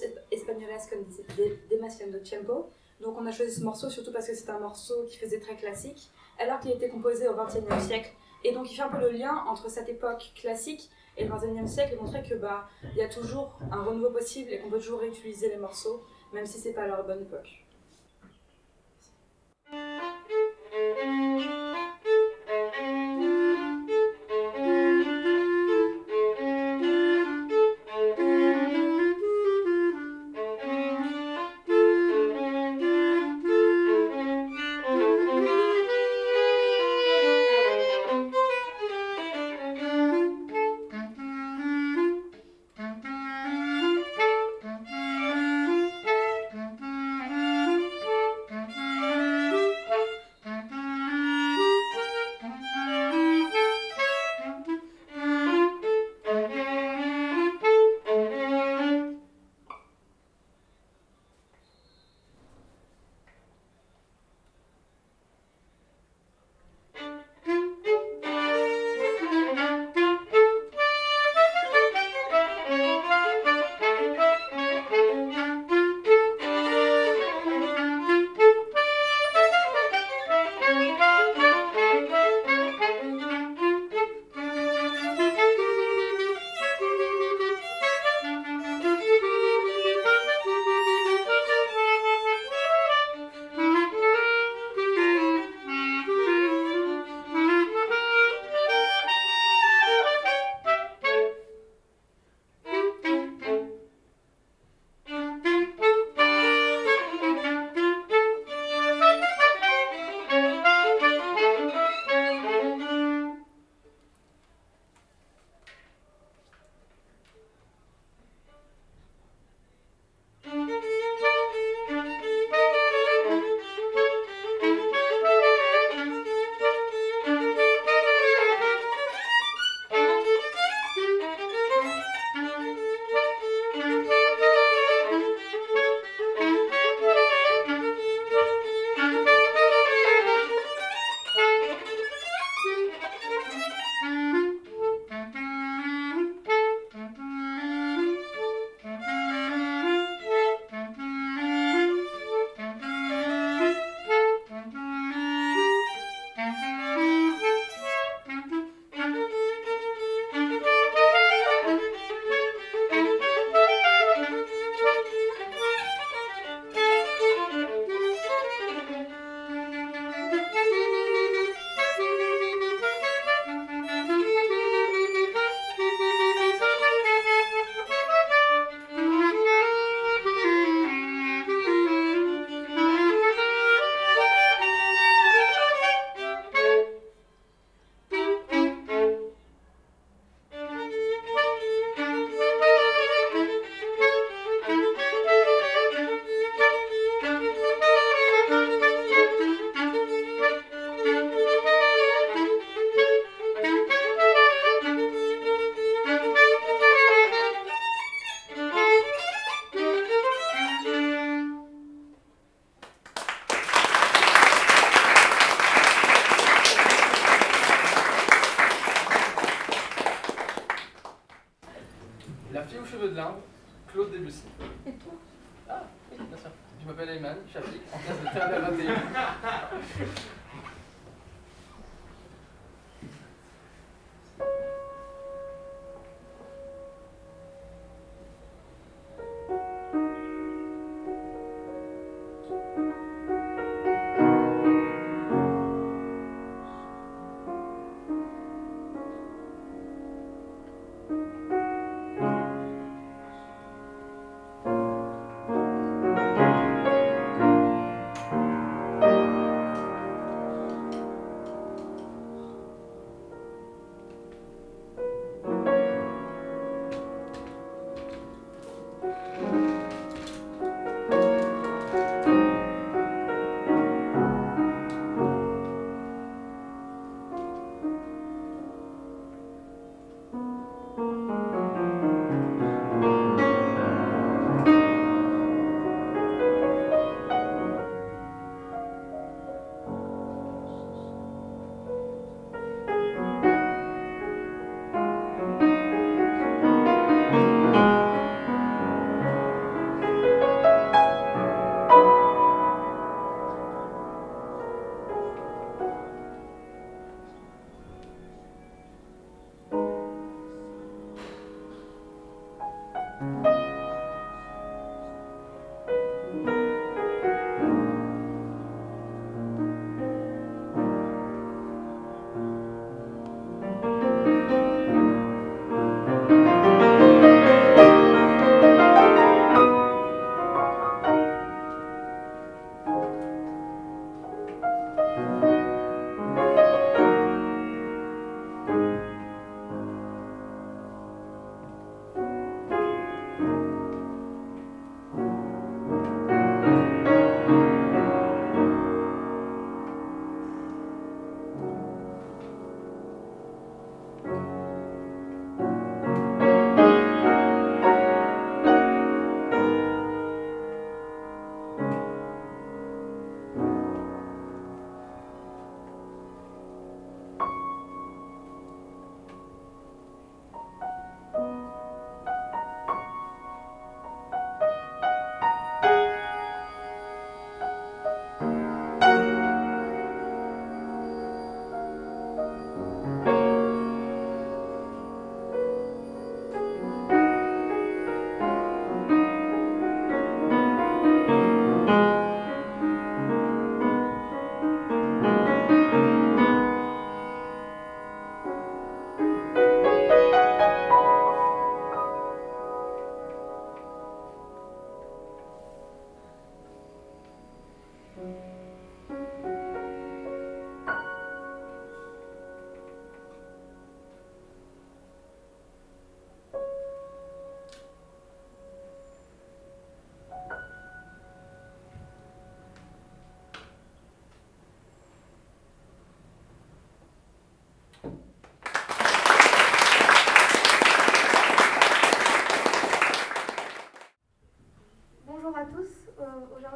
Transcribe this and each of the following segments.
Dos Españolas con Demasiado. Donc on a choisi ce morceau surtout parce que c'est un morceau qui faisait très classique, alors qu'il a été composé au XXe siècle. Et donc il fait un peu le lien entre cette époque classique et le XXe siècle et montrer que bah il y a toujours un renouveau possible et qu'on peut toujours réutiliser les morceaux, même si c'est pas leur bonne époque. La fille aux cheveux de l'Inde, Claude Debussy. Et toi? Ah, oui, bien sûr. Je m'appelle Ayman, Shafik, en classe de terminale 21.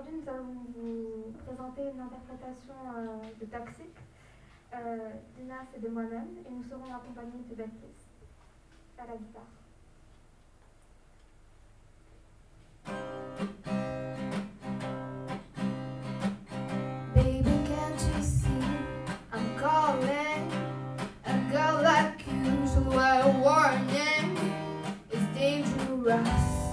Aujourd'hui, nous allons vous présenter une interprétation euh, de Taxi, euh, d'Inas et de moi-même, et nous serons accompagnés de Baptiste à la guitare. I'm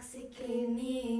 Intoxicate me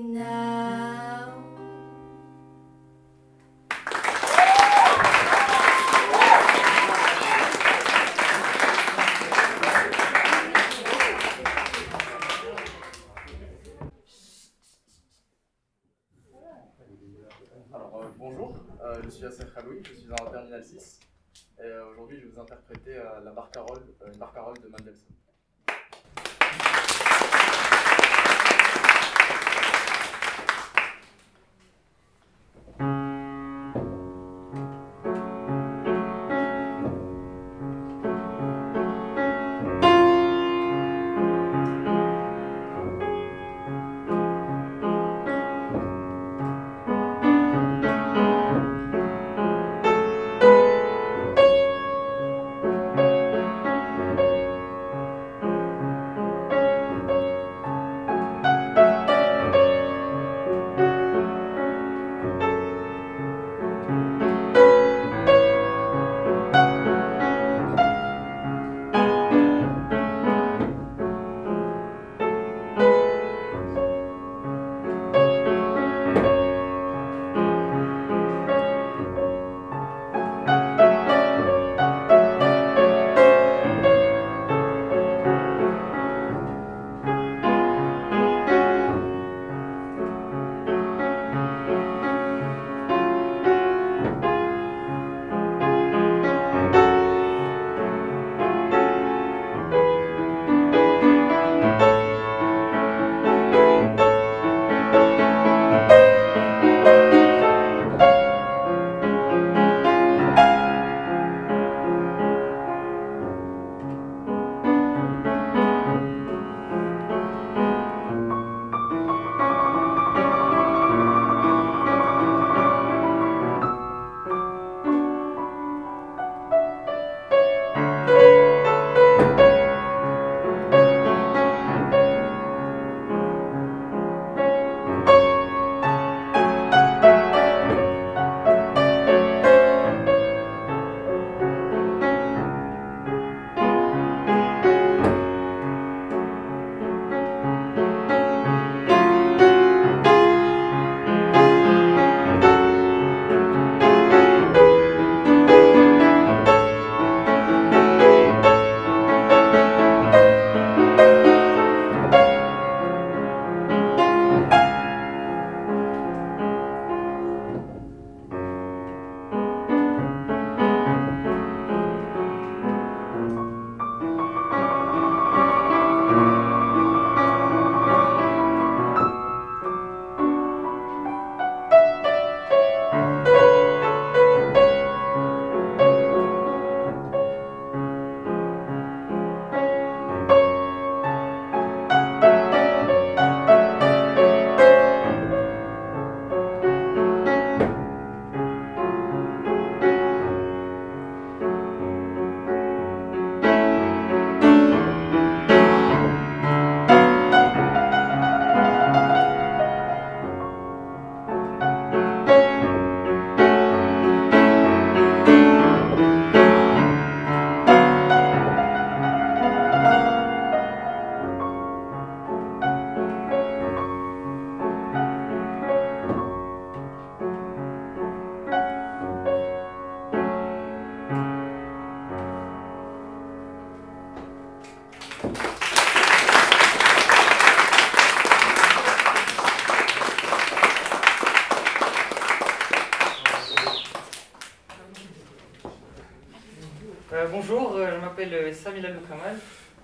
bonjour, euh, je m'appelle euh, Samila Loukamal.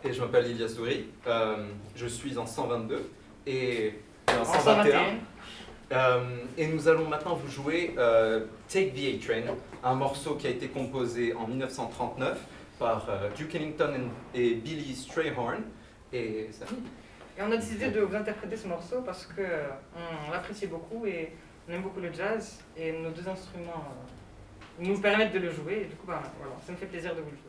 Et je m'appelle Lilia Souris. Euh, je suis en 122 et en En 121. Euh, et nous allons maintenant vous jouer euh, Take the A Train, un morceau qui a été composé en 1939 par Duke Ellington et Billy Strayhorn. Et Et on a décidé de vous interpréter ce morceau parce que on l'apprécie beaucoup et on aime beaucoup le jazz et nos deux instruments nous permettent de le jouer. Et du coup, bah, voilà, ça me fait plaisir de vous le jouer.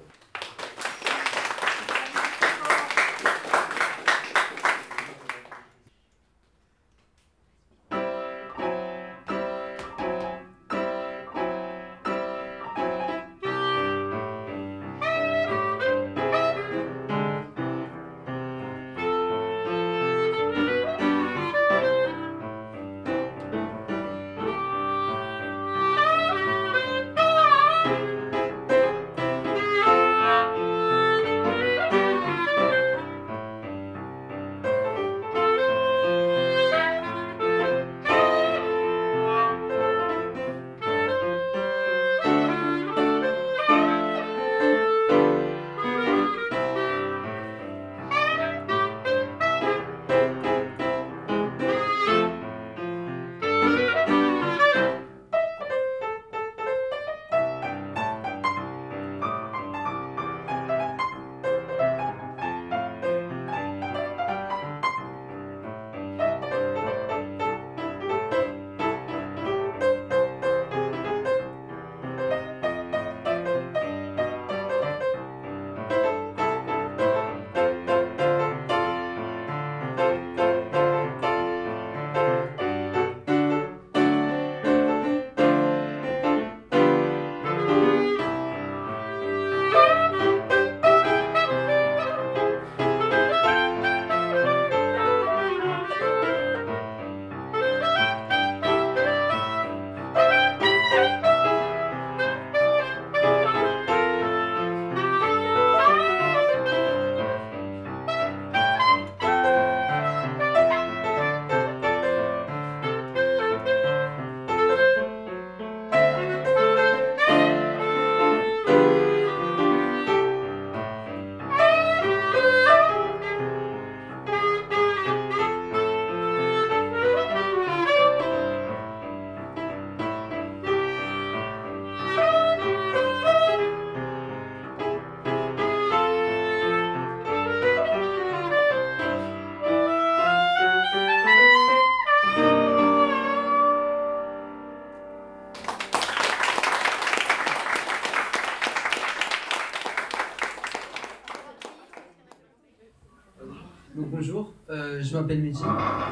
M'appelle Mehdi.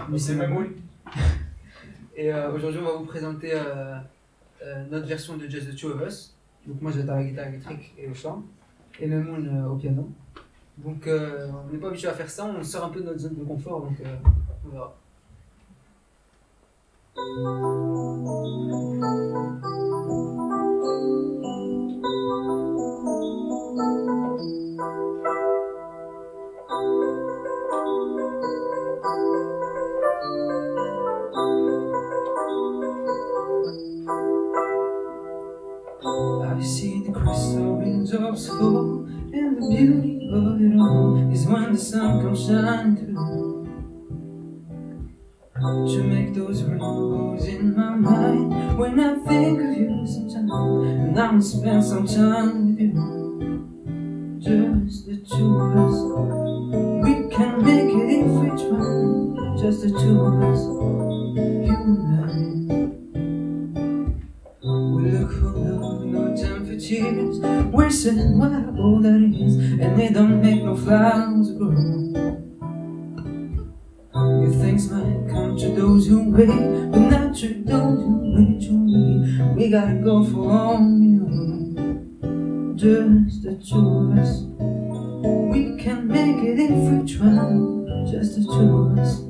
Mais c'est Mamoul. Et euh, aujourd'hui, on va vous présenter euh, euh, notre version de Just the Two of Us. Donc moi, je vais être à la guitare électrique et au chant. Et Mamoul euh, au piano. Donc on n'est pas habitué à faire ça, on sort un peu de notre zone de confort, donc on verra. When I think of you sometimes. and I will spend some time with you. Just the two of us, we can make it if we try. Just the two of us, you and I. We look for love, no time for tears. We're saying what all that is, and they don't make no flowers grow. Things might come to those who wait, but not to those gotta go for know. Just the two of us. We can make it if we try. Just the two of us.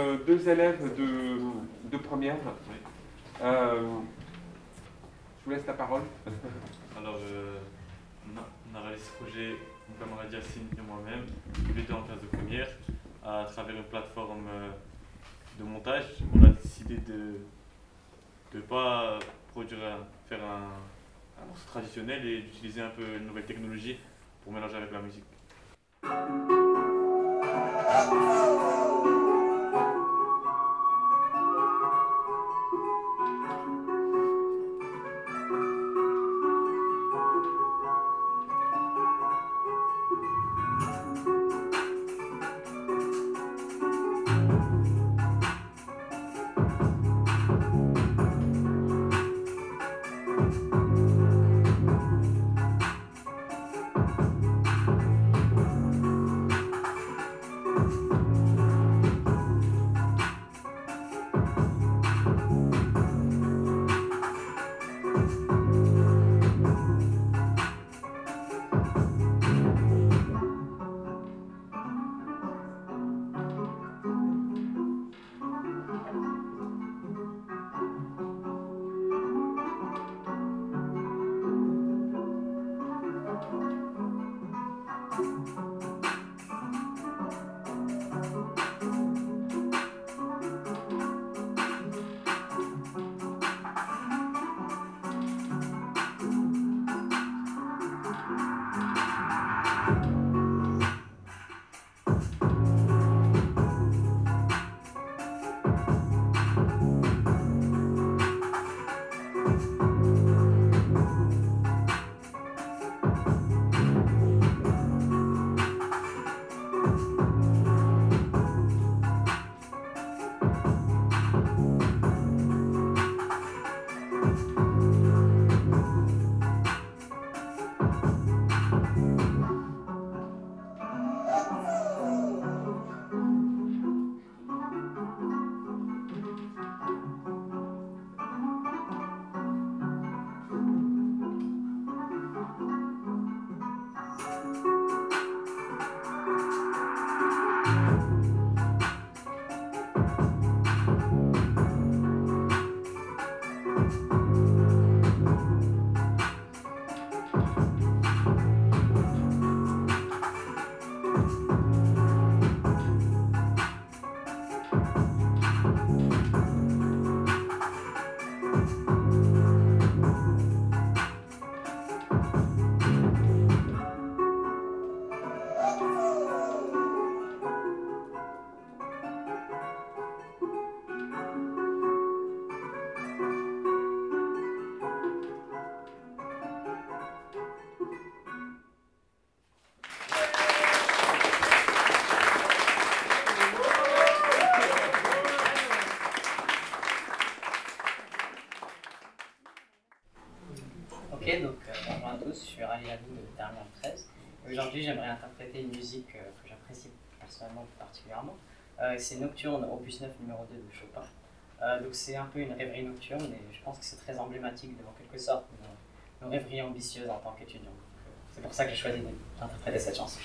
Euh, deux élèves de, de première. Euh, je vous laisse la parole. Alors, on, a, réalisé ce projet, mon camarade Yacine et moi-même, tous les deux en classe de première, à travers une plateforme euh, de montage. On a décidé de ne pas produire, faire un, morceau traditionnel et d'utiliser un peu une nouvelle technologie pour mélanger avec la musique. Plus particulièrement. Euh, c'est Nocturne, opus 9, numéro 2 de Chopin. Euh, donc c'est un peu une rêverie nocturne et je pense que c'est très emblématique de, en quelque sorte, nos, nos rêveries ambitieuses en tant qu'étudiants. Euh, C'est pour ça que j'ai choisi d'interpréter cette chanson.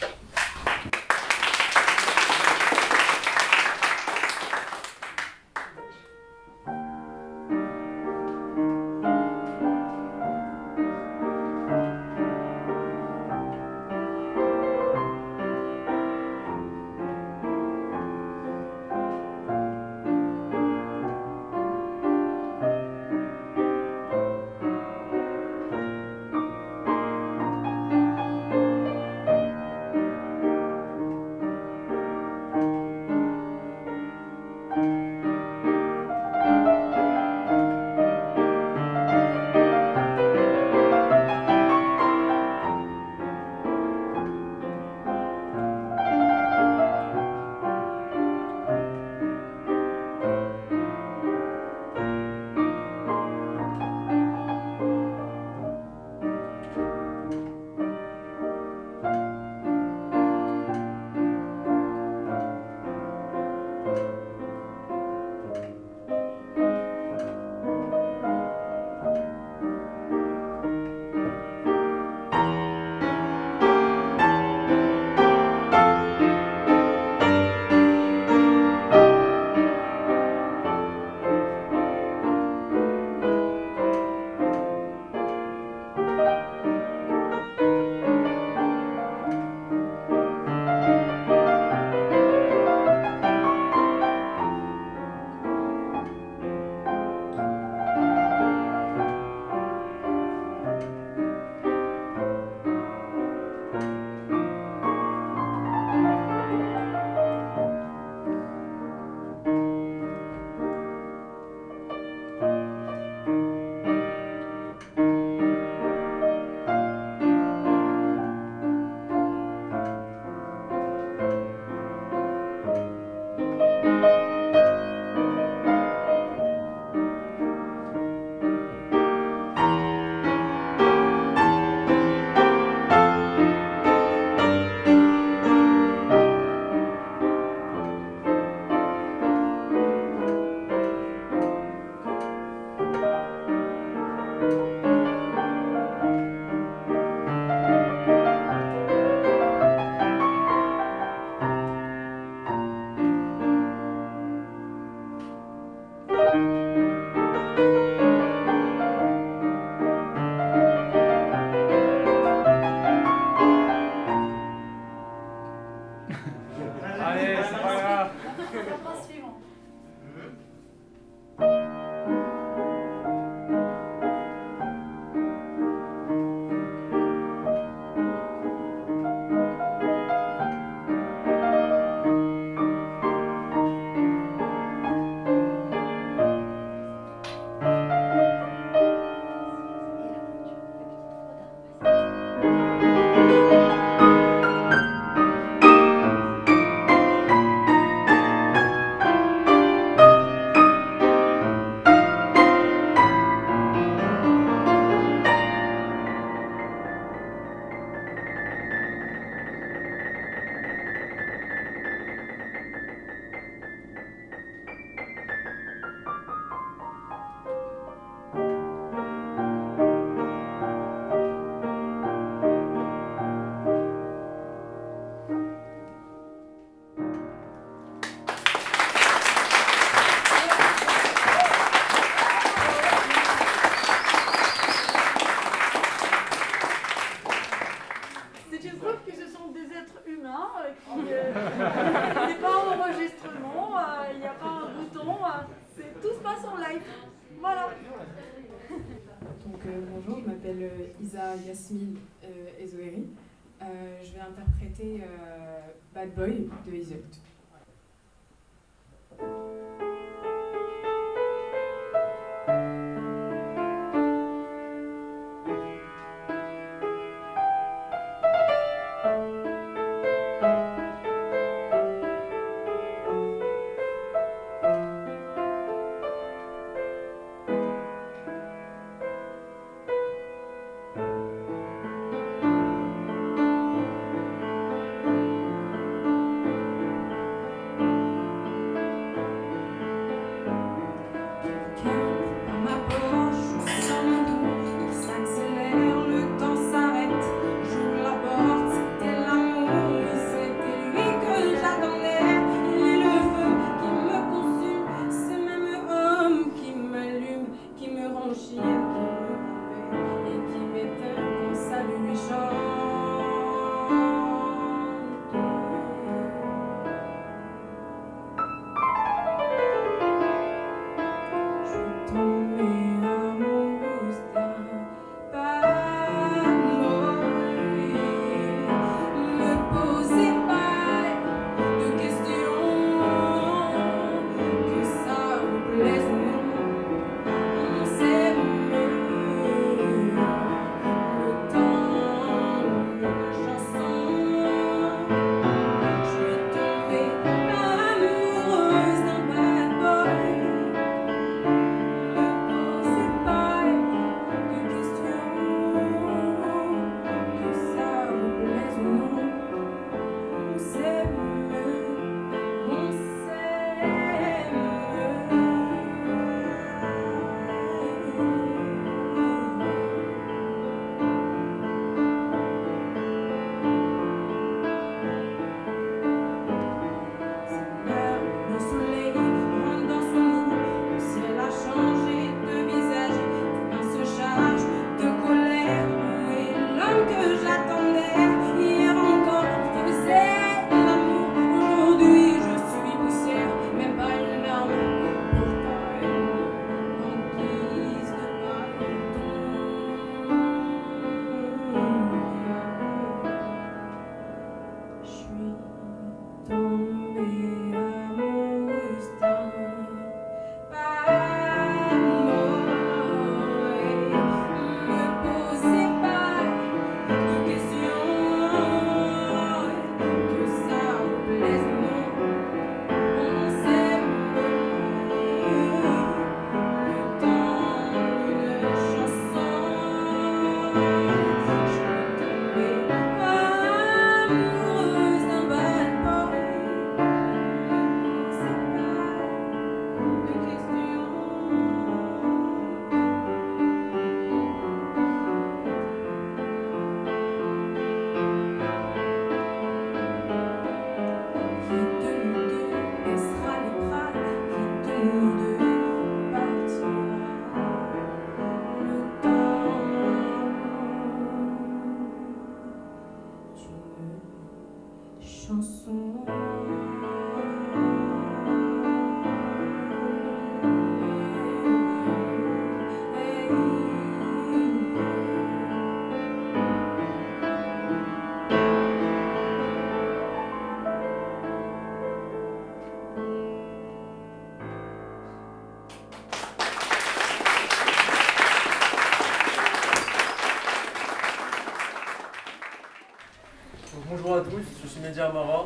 suis Nadia Amara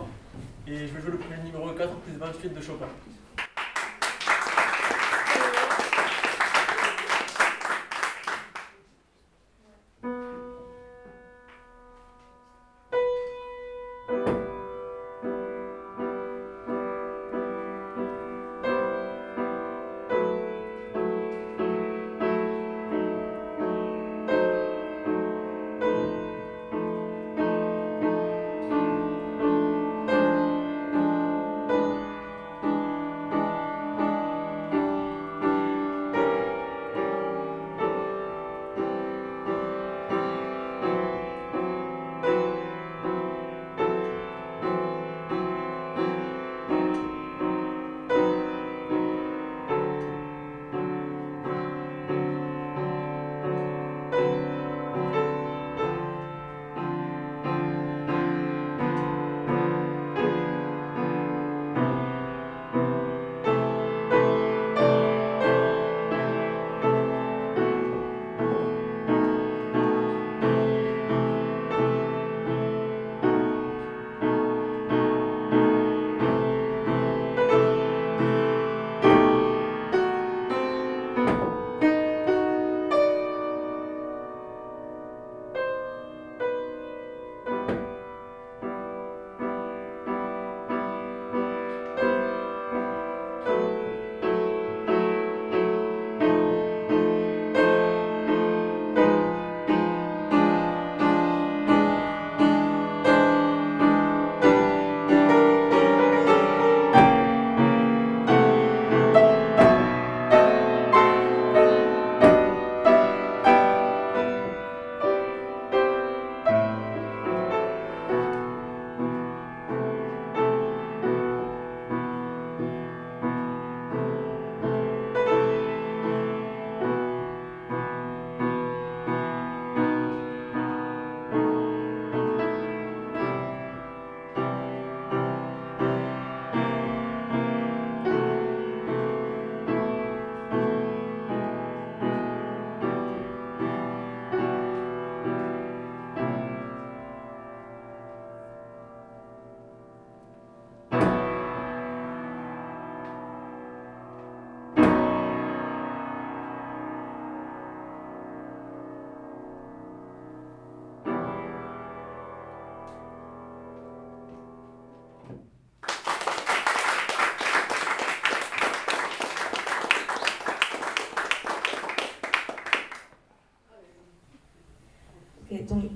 et je vais jouer le premier numéro 4 plus 28 de Chopin.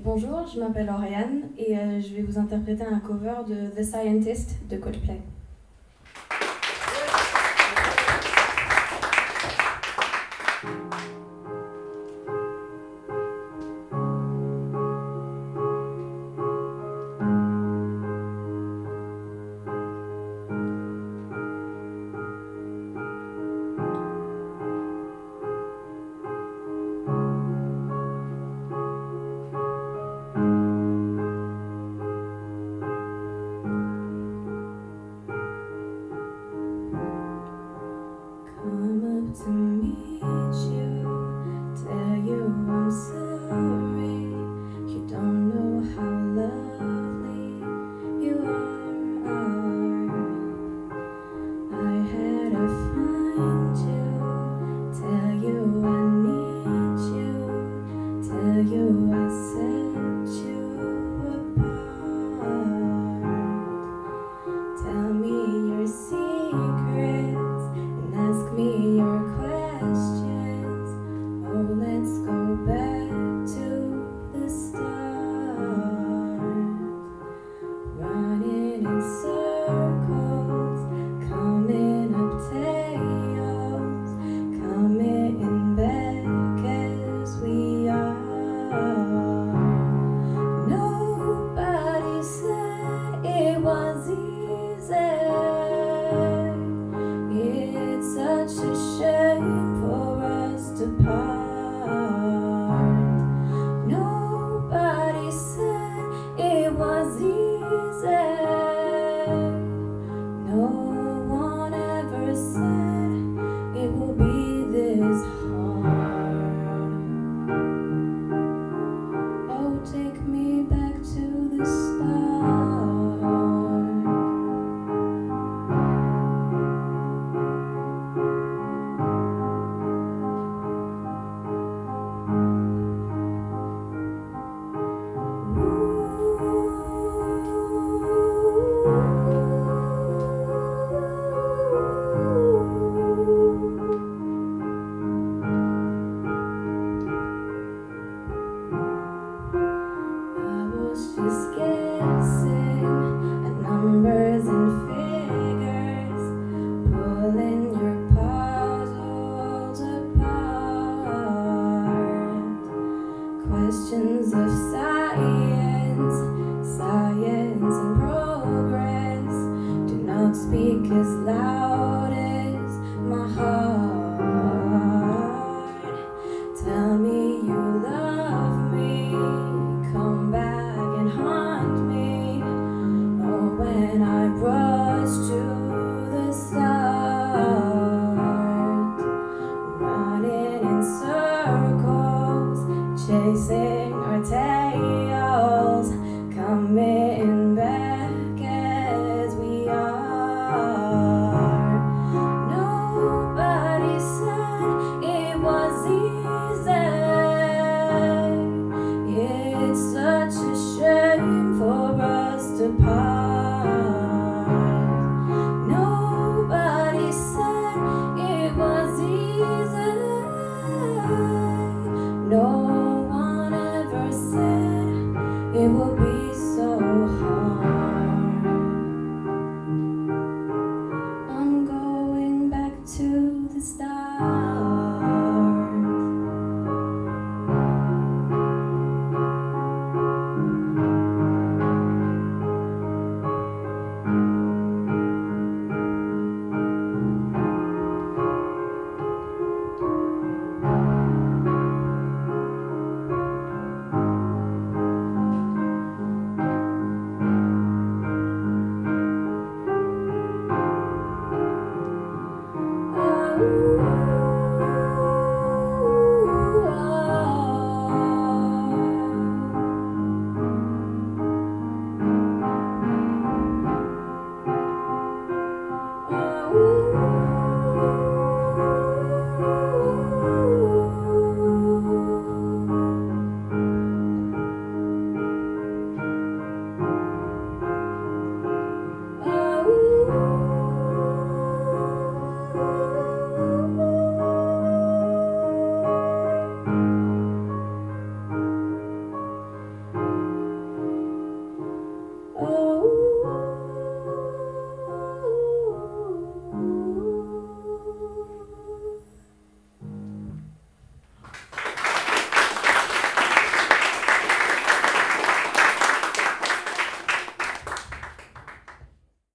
Bonjour, je m'appelle Oriane et euh, je vais vous interpréter un cover de The Scientist de Coldplay.